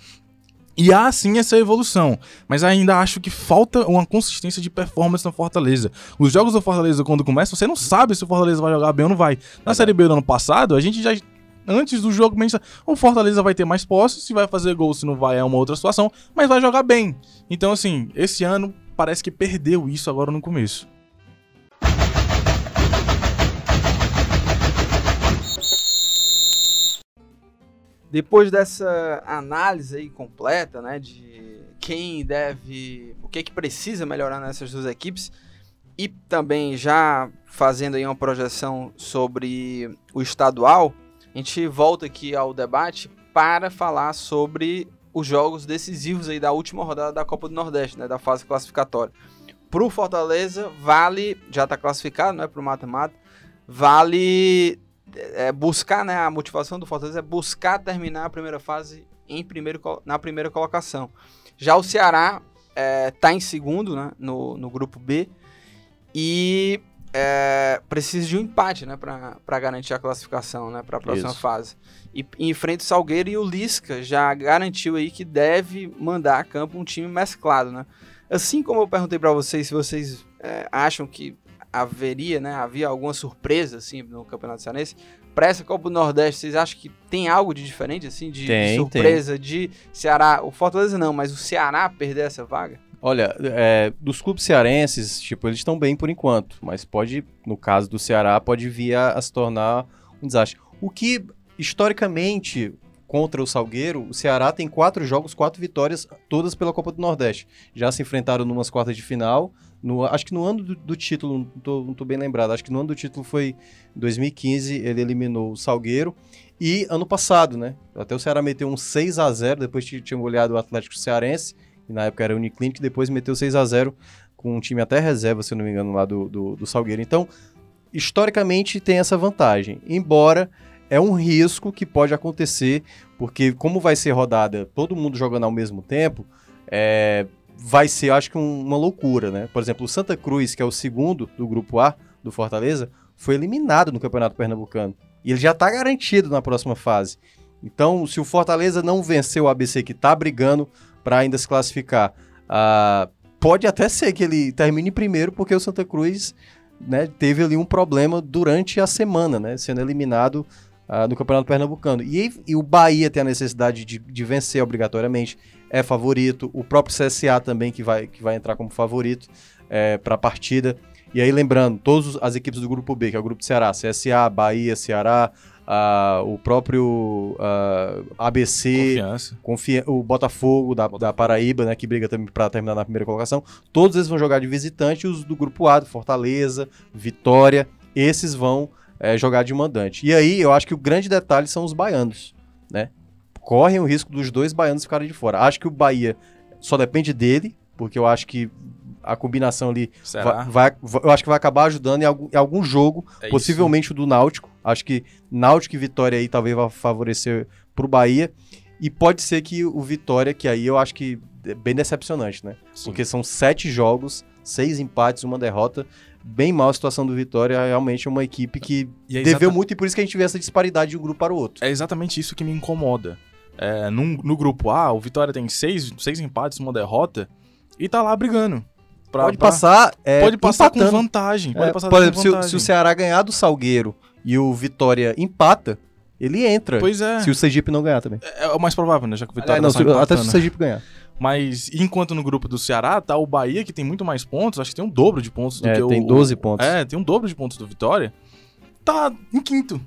e há sim essa evolução, mas ainda acho que falta uma consistência de performance no Fortaleza. Os jogos do Fortaleza, quando começam, você não sabe se o Fortaleza vai jogar bem ou não vai. Na Série B do ano passado, a gente já. Antes do jogo, a gente sabe, o Fortaleza vai ter mais posse, se vai fazer gol, se não vai, é uma outra situação, mas vai jogar bem. Então, assim, esse ano parece que perdeu isso agora no começo. Depois dessa análise aí completa, né, de quem deve, o que é que precisa melhorar nessas duas equipes e também já fazendo aí uma projeção sobre o estadual, a gente volta aqui ao debate para falar sobre os jogos decisivos aí da última rodada da Copa do Nordeste, né, da fase classificatória. Pro Fortaleza vale, já está classificado, né, pro mata-mata, vale é, buscar, né, a motivação do Fortaleza é buscar terminar a primeira fase em primeiro, na primeira colocação. Já o Ceará está em segundo né, no, no grupo B e é, precisa de um empate né, para garantir a classificação né, para a próxima Isso. fase. E, e enfrenta o Salgueiro e o Lisca já garantiu aí que deve mandar a campo um time mesclado. Né? Assim como eu perguntei para vocês se vocês é, acham que haveria, né, havia alguma surpresa assim no Campeonato Cearense, para essa Copa do Nordeste, vocês acham que tem algo de diferente assim de, de Tem, surpresa de Ceará, o Fortaleza não, mas o Ceará perder essa vaga? Olha, é, dos clubes cearenses, tipo, eles estão bem por enquanto, mas pode, no caso do Ceará, pode vir a, a se tornar um desastre. O que, historicamente, contra o Salgueiro, o Ceará tem quatro jogos, quatro vitórias, todas pela Copa do Nordeste. Já se enfrentaram numas quartas de final, no- acho que no ano do, do título, não tô, não tô bem lembrado, acho que no ano do título foi 2015, ele eliminou o Salgueiro. E ano passado, né? Até o Ceará meteu um 6 a 0 depois que tinha goleado o Atlético Cearense que na época era a Uniclinic, depois meteu 6 a 0 com um time até reserva, se eu não me engano, lá do, do, do Salgueiro. Então, historicamente tem essa vantagem, embora é um risco que pode acontecer, porque como vai ser rodada todo mundo jogando ao mesmo tempo, é, vai ser, acho que, um- uma loucura, né? Por exemplo, o Santa Cruz, que é o segundo do grupo A do Fortaleza, foi eliminado no Campeonato Pernambucano. E ele já está garantido na próxima fase. Então, se o Fortaleza não vencer o ABC, que está brigando para ainda se classificar, ah, pode até ser que ele termine primeiro, porque o Santa Cruz né, teve ali um problema durante a semana, né, sendo eliminado ah, no Campeonato Pernambucano. E, e o Bahia tem a necessidade de, de vencer obrigatoriamente, é favorito. O próprio CSA também, que vai, que vai entrar como favorito é, para a partida. E aí, lembrando, todas as equipes do Grupo B, que é o Grupo do Ceará, CSA, Bahia, Ceará, ah, o próprio ah, ABC. Confia- o Botafogo da, da Paraíba, né, que briga também para terminar na primeira colocação, todos eles vão jogar de visitante, e os do grupo A, do Fortaleza, Vitória, esses vão é, jogar de mandante. E aí, eu acho que o grande detalhe são os baianos, né? Correm o risco dos dois baianos ficarem de fora. Acho que o Bahia só depende dele, porque eu acho que a combinação ali vai, vai- eu acho que vai acabar ajudando em algum, em algum jogo, É possivelmente o do Náutico. Acho que Náutico e Vitória aí talvez vai favorecer pro Bahia. E pode ser que o Vitória, que aí eu acho que é bem decepcionante, né? isso. Porque são sete jogos, seis empates, uma derrota. Bem mal a situação do Vitória. Realmente é uma equipe que é deveu muito e por isso que a gente vê essa disparidade de um grupo para o outro. É exatamente isso que me incomoda. É, num- no grupo A, o Vitória tem seis, seis empates, uma derrota, e tá lá brigando. Pra- pode pra- passar, é, pode passar com vantagem. Pode É, passar por exemplo, se, o- vantagem. se o Ceará ganhar do Salgueiro e o Vitória empata, ele entra. Pois é. Se o Sergipe não ganhar também. É o mais provável, né? Já que o Vitória Aliás, não, tá se- até se o Sergipe ganhar. Mas enquanto no grupo do Ceará tá o Bahia, que tem muito mais pontos, acho que tem um dobro de pontos do É, que o. tem 12 pontos. É, tem um dobro de pontos do Vitória. Tá em quinto.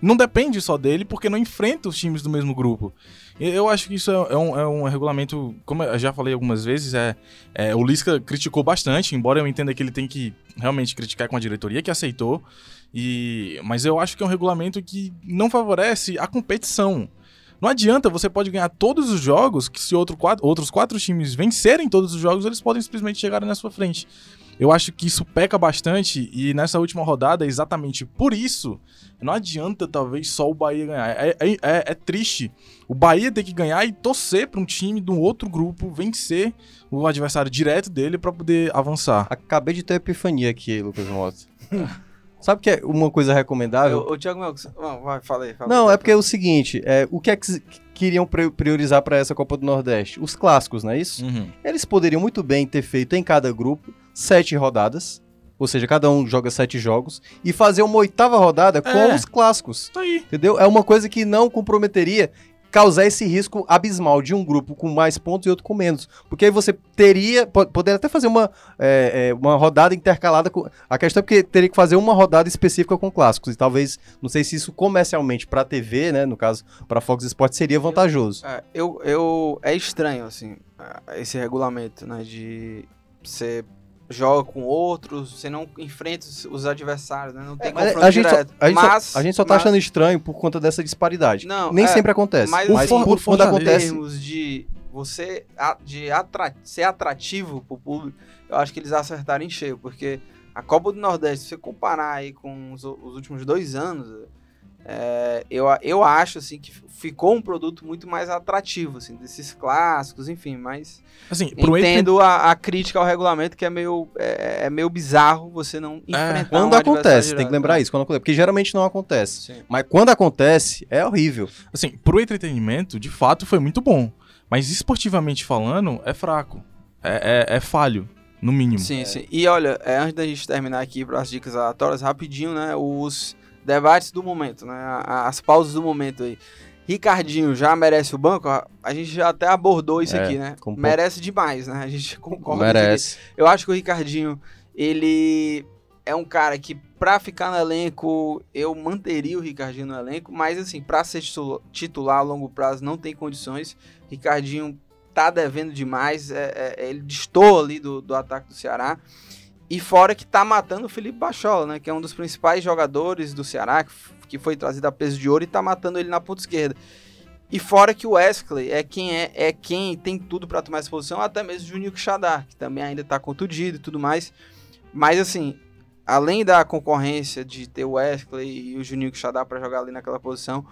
Não depende só dele, porque não enfrenta os times do mesmo grupo. Eu acho que isso é, é um, é um regulamento, como eu já falei algumas vezes, é, é, o Lisca criticou bastante, embora eu entenda que ele tem que realmente criticar com a diretoria que aceitou. E, mas eu acho que é um regulamento que não favorece a competição. Não adianta, você pode ganhar todos os jogos, que se outro outros quatro times vencerem todos os jogos, eles podem simplesmente chegar na sua frente. Eu acho que isso peca bastante e nessa última rodada, exatamente por isso, não adianta talvez só o Bahia ganhar. É, é- é- é triste o Bahia ter que ganhar e torcer para um time do outro grupo vencer o adversário direto dele para poder avançar. Acabei de ter epifania aqui, Lucas Mota. Sabe que é uma coisa recomendável? Ô, Thiago Melcos, não, vai, fala aí. fala Não, aí. é porque é o seguinte, é, o que é que queriam pri- priorizar para essa Copa do Nordeste? Os clássicos, não é isso? Uhum. Eles poderiam muito bem ter feito em cada grupo sete rodadas, ou seja, cada um joga sete jogos, e fazer uma oitava rodada com É. os clássicos. Tá aí. Entendeu? É uma coisa que não comprometeria causar esse risco abismal de um grupo com mais pontos e outro com menos. Porque aí você teria, po- poderia até fazer uma, é, é, uma rodada intercalada com. A questão é porque teria que fazer uma rodada específica com clássicos. E talvez, não sei se isso comercialmente pra TV, né? No caso, pra Fox Sports, seria vantajoso. É, eu, eu, é estranho, assim, esse regulamento, né? De você joga com outros, você não enfrenta os, os adversários, né? Não tem Mas confronto a, gente só, direto. a, gente só- mas, a gente só tá mas- achando estranho por conta dessa disparidade. Não, Nem é, sempre acontece. mas Mas, assim, por- o quando acontece. termos de você de atra- ser atrativo pro público, eu acho que eles acertaram em cheio, porque a Copa do Nordeste, se você comparar aí com os, os últimos dois anos, é, eu, eu acho assim que ficou um produto muito mais atrativo, assim, desses clássicos, enfim, mas Assim, entendo a, a crítica ao regulamento que é meio, é, é meio bizarro você não enfrentar Quando um adversário acontece, tem que lembrar né? isso. Quando acontece, porque geralmente não acontece. Sim. Mas quando acontece, é horrível. assim, pro entretenimento, de fato, foi muito bom. Mas esportivamente falando, é fraco. É, é- é falho, no mínimo. Sim, sim. E olha, é, antes da gente terminar aqui para as dicas aleatórias, rapidinho, né? Os debates do momento, né? As pausas do momento aí. Ricardinho já merece o banco? A gente já até abordou isso É, aqui, né? com Merece demais, né? A gente concorda. Merece. Eu acho que o Ricardinho, ele é um cara que, pra ficar no elenco, eu manteria o Ricardinho no elenco, mas assim, pra ser titu- titular a longo prazo não tem condições. Ricardinho tá devendo demais, é- é- ele destoa ali do, do ataque do Ceará. E fora que tá matando o Felipe Bachola, né? Que é um dos principais jogadores do Ceará, que, foi trazido a peso de ouro e tá matando ele na ponta esquerda. E fora que o Wesley é quem é, é quem tem tudo pra tomar essa posição, até mesmo o Juninho Quixadá, que também ainda tá contundido e tudo mais. Mas assim, além da concorrência de ter o Wesley e o Juninho Quixadá pra jogar ali naquela posição,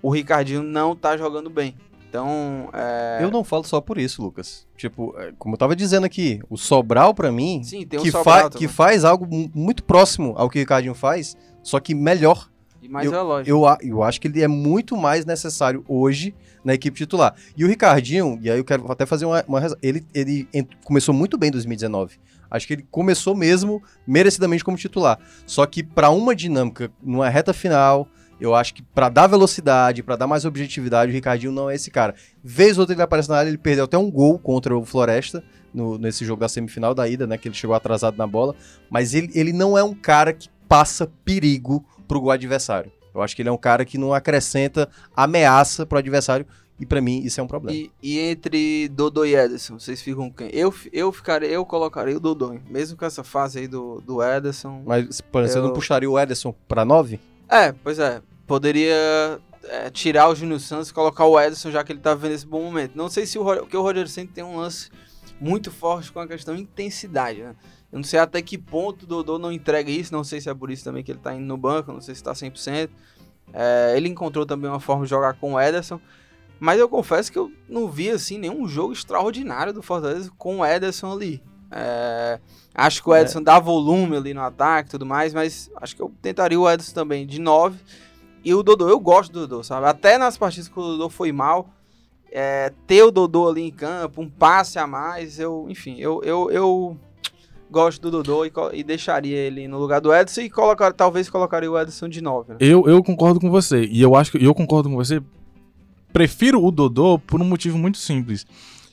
o Ricardinho não tá jogando bem. Então, é... Eu não falo só por isso, Lucas. Tipo, é, como eu tava dizendo aqui, o Sobral, pra mim, Sim, um que, fa- também. que faz algo mu- muito próximo ao que o Ricardinho faz, só que melhor. E mais é lógico. Eu, eu acho que ele é muito mais necessário hoje na equipe titular. E o Ricardinho, e aí eu quero até fazer uma, uma ele, ele começou muito bem em 2019. Acho que ele começou mesmo merecidamente como titular. Só que pra uma dinâmica, numa reta final, Eu acho que pra dar velocidade, pra dar mais objetividade, o Ricardinho não é esse cara. Vez ou outra ele aparece na área, ele perdeu até um gol contra o Floresta, no- nesse jogo da semifinal da ida, né? Que ele chegou atrasado na bola. Mas ele, ele não é um cara que passa perigo pro gol adversário. Eu acho que ele é um cara que não acrescenta ameaça pro adversário. E pra mim, isso é um problema. E, e entre Dodô e Ederson, vocês ficam com quem? Eu, eu ficaria, eu colocaria o Dodô, hein? mesmo com essa fase aí do, do Ederson. Mas, por exemplo, você Eu- não puxaria o Ederson pra 9? É, pois é. Poderia é, tirar o Júnior Santos e colocar o Ederson, já que ele tá vendo esse bom momento. Não sei se o, porque o Roger Ceni tem um lance muito forte com a questão de intensidade, né? Eu não sei até que ponto o Dodô não entrega isso, não sei se é por isso também que ele tá indo no banco, não sei se tá 100%. É, ele encontrou também uma forma de jogar com o Ederson, mas eu confesso que eu não vi assim nenhum jogo extraordinário do Fortaleza com o Ederson ali. É, acho que o É. Ederson dá volume ali no ataque e tudo mais, mas acho que eu tentaria o Ederson também de 9. E o Dodô, eu gosto do Dodô, sabe? Até nas partidas que o Dodô foi mal, é, ter o Dodô ali em campo, um passe a mais, eu, enfim, eu, eu, eu gosto do Dodô e, e deixaria ele no lugar do Edson e colocar, talvez colocaria o Edson de 9. Né? Eu, eu concordo com você. E eu acho que eu concordo com você. Prefiro o Dodô por um motivo muito simples.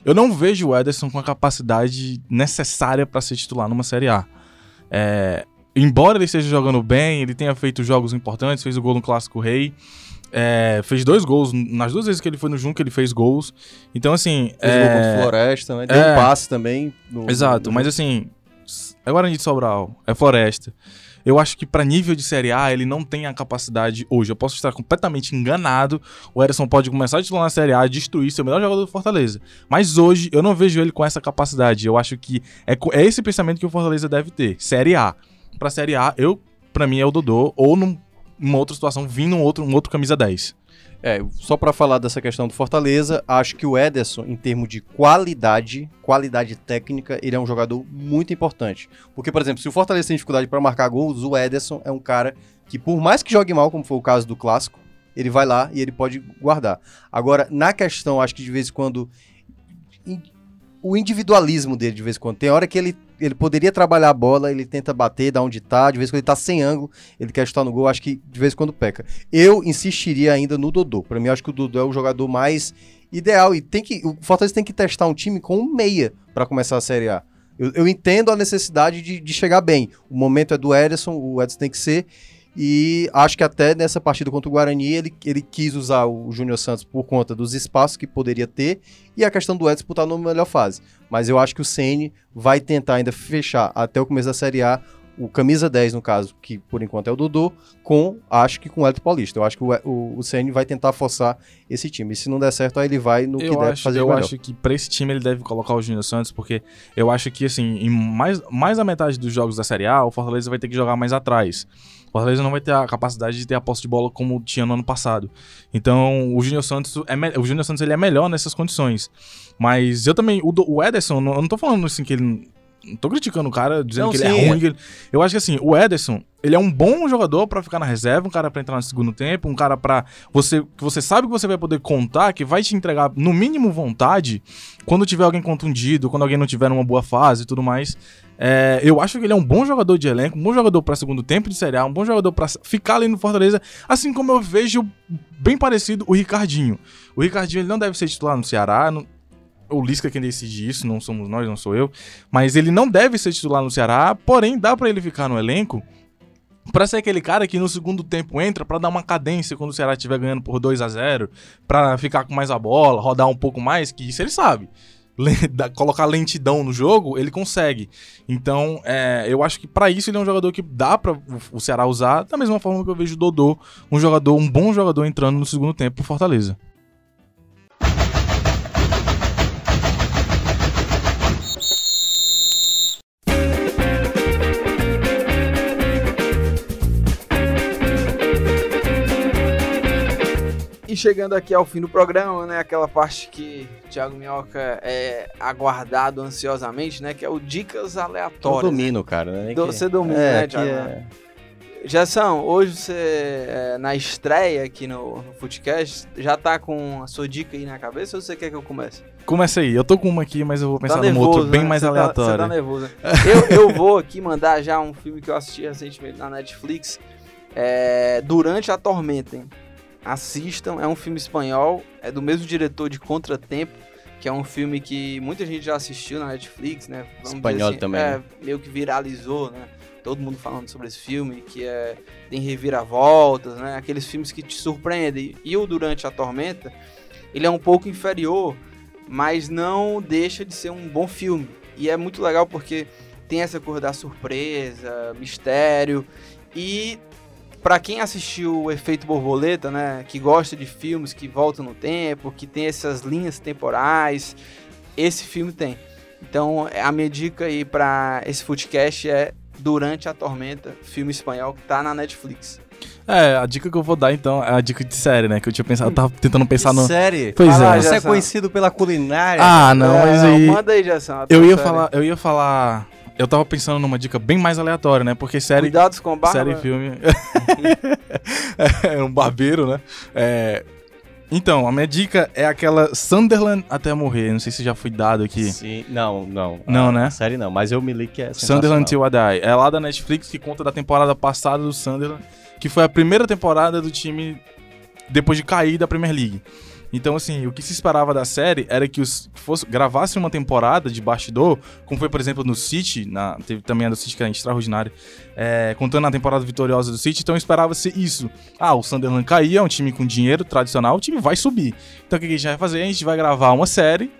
Eu não vejo o Ederson com a capacidade necessária para ser titular numa Série A. É, embora ele esteja jogando bem, ele tenha feito jogos importantes, fez o gol no Clássico Rei, é, fez dois gols. Nas duas vezes que ele foi no Junco, ele fez gols. Então, assim. Fez é, gol contra o Floresta, né? Deu é. um passe também. no- Exato, no- mas assim, é Guarani de Sobral, é Floresta. Eu acho que pra nível de Série A ele não tem a capacidade hoje. Eu posso estar completamente enganado. O Ederson pode começar a titular na Série A, destruir, ser o melhor jogador do Fortaleza. Mas hoje eu não vejo ele com essa capacidade. Eu acho que é, é esse pensamento que o Fortaleza deve ter. Série A. Pra Série A, eu, pra mim é o Dodô, ou num- numa outra situação, vindo um outro, um outro camisa 10. É, só pra falar dessa questão do Fortaleza, acho que o Ederson, em termos de qualidade, qualidade técnica, ele é um jogador muito importante. Porque, por exemplo, se o Fortaleza tem dificuldade pra marcar gols, o Ederson é um cara que, por mais que jogue mal, como foi o caso do clássico, ele vai lá e ele pode guardar. Agora, na questão, acho que de vez em quando in- o individualismo dele de vez em quando. Tem hora que ele, ele poderia trabalhar a bola, ele tenta bater, dar onde tá, de vez quando ele tá sem ângulo, ele quer chutar no gol, acho que de vez em quando peca. Eu insistiria ainda no Dodô. Pra mim, acho que o Dodô é o jogador mais ideal. E tem que. O Fortaleza tem que testar um time com um meia pra começar a Série A. Eu, eu entendo a necessidade de, de chegar bem. O momento é do Ederson, o Ederson tem que ser. E acho que até nessa partida contra o Guarani ele, ele quis usar o Júnior Santos por conta dos espaços que poderia ter e a questão do Edson por estar numa melhor fase. Mas eu acho que o Ceni vai tentar ainda fechar até o começo da Série A o camisa 10, no caso, que por enquanto é o Dodô, com, acho que com o Elton Paulista. Eu acho que o, o, o Ceni vai tentar forçar esse time. E se não der certo, aí ele vai no que eu deve acho, fazer eu melhor. acho que pra esse time ele deve colocar o Júnior Santos, porque eu acho que, assim, em mais, mais da metade dos jogos da Série A, o Fortaleza vai ter que jogar mais atrás. O Fortaleza não vai ter a capacidade de ter a posse de bola como tinha no ano passado. Então, o Júnior Santos é me- o Júnior Santos ele é melhor nessas condições. Mas eu também, o, Do- o Ederson, eu não tô falando assim que ele não tô criticando o cara, dizendo Não, que ele sim, é é. ruim. que ele- Eu acho que assim, o Ederson, ele é um bom jogador pra ficar na reserva, um cara pra entrar no segundo tempo, um cara pra você que você sabe que você vai poder contar, que vai te entregar no mínimo vontade quando tiver alguém contundido, quando alguém não tiver numa boa fase e tudo mais. É, eu acho que ele é um bom jogador de elenco, um bom jogador pra segundo tempo de Série um bom jogador pra ficar ali no Fortaleza, assim como eu vejo bem parecido o Ricardinho. O Ricardinho ele não deve ser titular no Ceará, o Lisca é quem decide isso, não somos nós, não sou eu. Mas ele não deve ser titular no Ceará, porém dá pra ele ficar no elenco pra ser aquele cara que no segundo tempo entra pra dar uma cadência quando o Ceará estiver ganhando por 2 a 0 pra ficar com mais a bola, rodar um pouco mais, que isso ele sabe. Colocar lentidão no jogo, ele consegue. Então, é, eu acho que pra isso ele é um jogador que dá pra o, o Ceará usar, da mesma forma que eu vejo o Dodô, um jogador, um bom jogador entrando no segundo tempo pro Fortaleza. E chegando aqui ao fim do programa, né? Aquela parte que Thiago Minhoca é aguardado ansiosamente, né? Que é o Dicas Eu Aleatórias. domino, cara. Né? Do- Que- Você domina, é, né, Thiago? é- Jação, hoje você, é, na estreia aqui no, no Footcast, já tá com a sua dica aí na cabeça ou você quer que eu comece? Começa aí, eu tô com uma aqui, mas eu vou pensar tá outra bem né? mais Você tá- aleatória. Você tá nervoso, né? eu, eu vou aqui mandar já um filme que eu assisti recentemente na Netflix. É, Durante a Tormenta, hein? Assistam, é um filme espanhol, é do mesmo diretor de Contratempo, que é um filme que muita gente já assistiu na Netflix, né? Vamos Espanhol dizer também, É, né? meio que viralizou, né? Todo mundo falando sobre esse filme, que é, tem reviravoltas, né? Aqueles filmes que te surpreendem. E o Durante a Tormenta, ele é um pouco inferior, mas não deixa de ser um bom filme. E é muito legal porque tem essa cor da surpresa, mistério e Pra quem assistiu o Efeito Borboleta, né, que gosta de filmes que voltam no tempo, que tem essas linhas temporais, esse filme tem. Então, a minha dica aí pra esse footcast é Durante a Tormenta, filme espanhol que tá na Netflix. É, a dica que eu vou dar então é a dica de série, né? Que eu tinha pensado, eu tava tentando pensar no. Série? Pois é. Você é conhecido pela culinária. Ah, não, mas É, aí. Manda aí, Jason. Eu ia série. falar, eu ia falar. Eu tava pensando numa dica bem mais aleatória, né? Porque série. Cuidados com barba. Série e filme. é um barbeiro, né? É, Então, a minha dica é aquela Sunderland até morrer. Não sei se já foi dado aqui. Sim, não, não. Não, A né? série não, mas eu me li que é Sunderland. Till I Die. É lá da Netflix que conta da temporada passada do Sunderland, que foi a primeira temporada do time depois de cair da Premier League. Então, assim, o que se esperava da série era que os que fosse, gravasse uma temporada de bastidor, como foi, por exemplo, no City, na, teve também a do City que era extraordinária, é, contando a temporada vitoriosa do City, então esperava-se isso. Ah, o Sunderland caía, é um time com dinheiro tradicional, o time vai subir. Então o que a gente vai fazer? A gente vai gravar uma série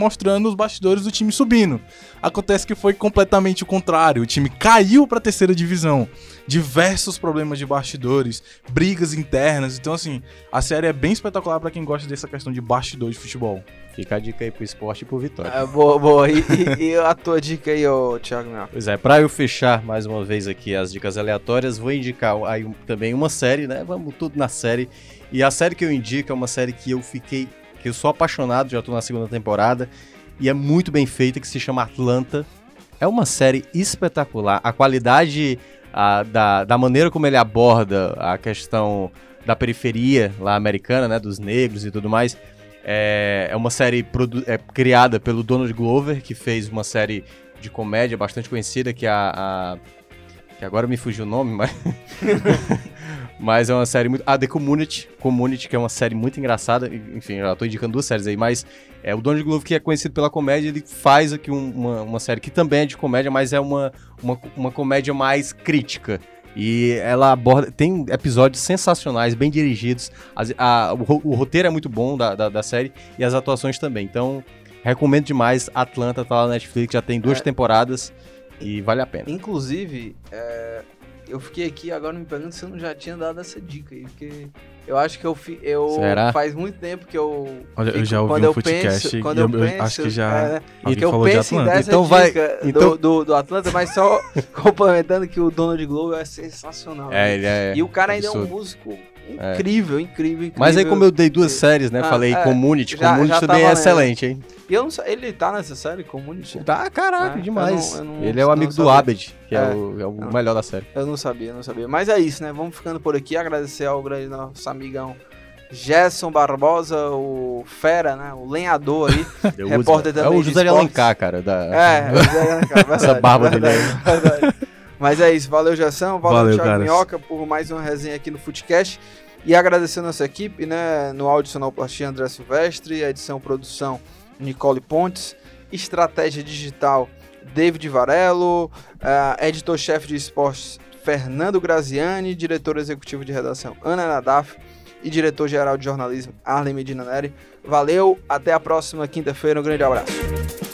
mostrando os bastidores do time subindo. Acontece que foi completamente o contrário. O time caiu para a terceira divisão. Diversos problemas de bastidores, brigas internas. Então, assim, a série é bem espetacular para quem gosta dessa questão de bastidor de futebol. Fica a dica aí pro esporte e pro Vitória. É, boa, boa. E, e- e a tua dica aí, ô Thiago Mel? Pois é, pra eu fechar mais uma vez aqui as dicas aleatórias, vou indicar aí também uma série, né? Vamos tudo na série. E a série que eu indico é uma série que eu fiquei, que eu sou apaixonado, já tô na segunda temporada, e é muito bem feita, que se chama Atlanta. É uma série espetacular. A qualidade a, da, da maneira como ele aborda a questão da periferia lá americana, né? Dos negros e tudo mais. É, é uma série é, criada pelo Donald Glover, que fez uma série de comédia bastante conhecida, que é a, a- que agora me fugiu o nome, mas. mas é uma série muito. Ah, The Community. Community, que é uma série muito engraçada. Enfim, eu já tô indicando duas séries aí, mas é o Donald Glover, que é conhecido pela comédia, ele faz aqui um- uma, uma série que também é de comédia, mas é uma, uma, uma comédia mais crítica. E ela aborda. Tem episódios sensacionais, bem dirigidos. As- a- o, o roteiro é muito bom da, da, da série e as atuações também. Então, recomendo demais. Atlanta tá lá na Netflix, já tem duas É. temporadas e vale a pena. Inclusive, é, eu fiquei aqui agora me perguntando se eu não já tinha dado essa dica aí, porque eu acho que eu, fi, eu Será? faz muito tempo que eu Olha, eu já ouvi quando um eu podcast penso, e quando eu- eu, penso, acho que já é, né, que eu penso em Atlanta. dar essa Então vai- dica então- do, do, do Atlanta, mas só complementando que o Donald Glover é sensacional. né? É, ele é. e o cara ainda é um músico incrível, incrível, incrível. Mas aí, como eu dei duas séries, né? Ah, falei é, Community. já- Community já também é excelente, hein? E eu não sei, ele tá nessa série, Community? Tá, caraca, É, demais. eu não- eu não- ele é o amigo do. Abed, que é, É. o, é o Não. melhor da série. Eu não sabia, não sabia. Mas é isso, né? Vamos ficando por aqui. Agradecer ao grande nosso amigão Gerson Barbosa, o fera, né? O lenhador aí. Repórter é também o de José. Alencar, cara. Da... É, é, cara, verdade, Essa barba dele verdade, verdade. Mas é isso. Valeu, Gerson. Valeu, Valeu, Thiago. Minhoca, por mais uma resenha aqui no Footcast. E agradecer a nossa equipe, né? No áudio sonoplastia André Silvestre, edição produção Nicole Pontes, estratégia digital David Varelo, ah, editor-chefe de esportes Fernando Graziani, diretor executivo de redação Ana Nadaf e diretor-geral de jornalismo Arlen Medina Neri. Valeu, até a próxima quinta-feira. Um grande abraço.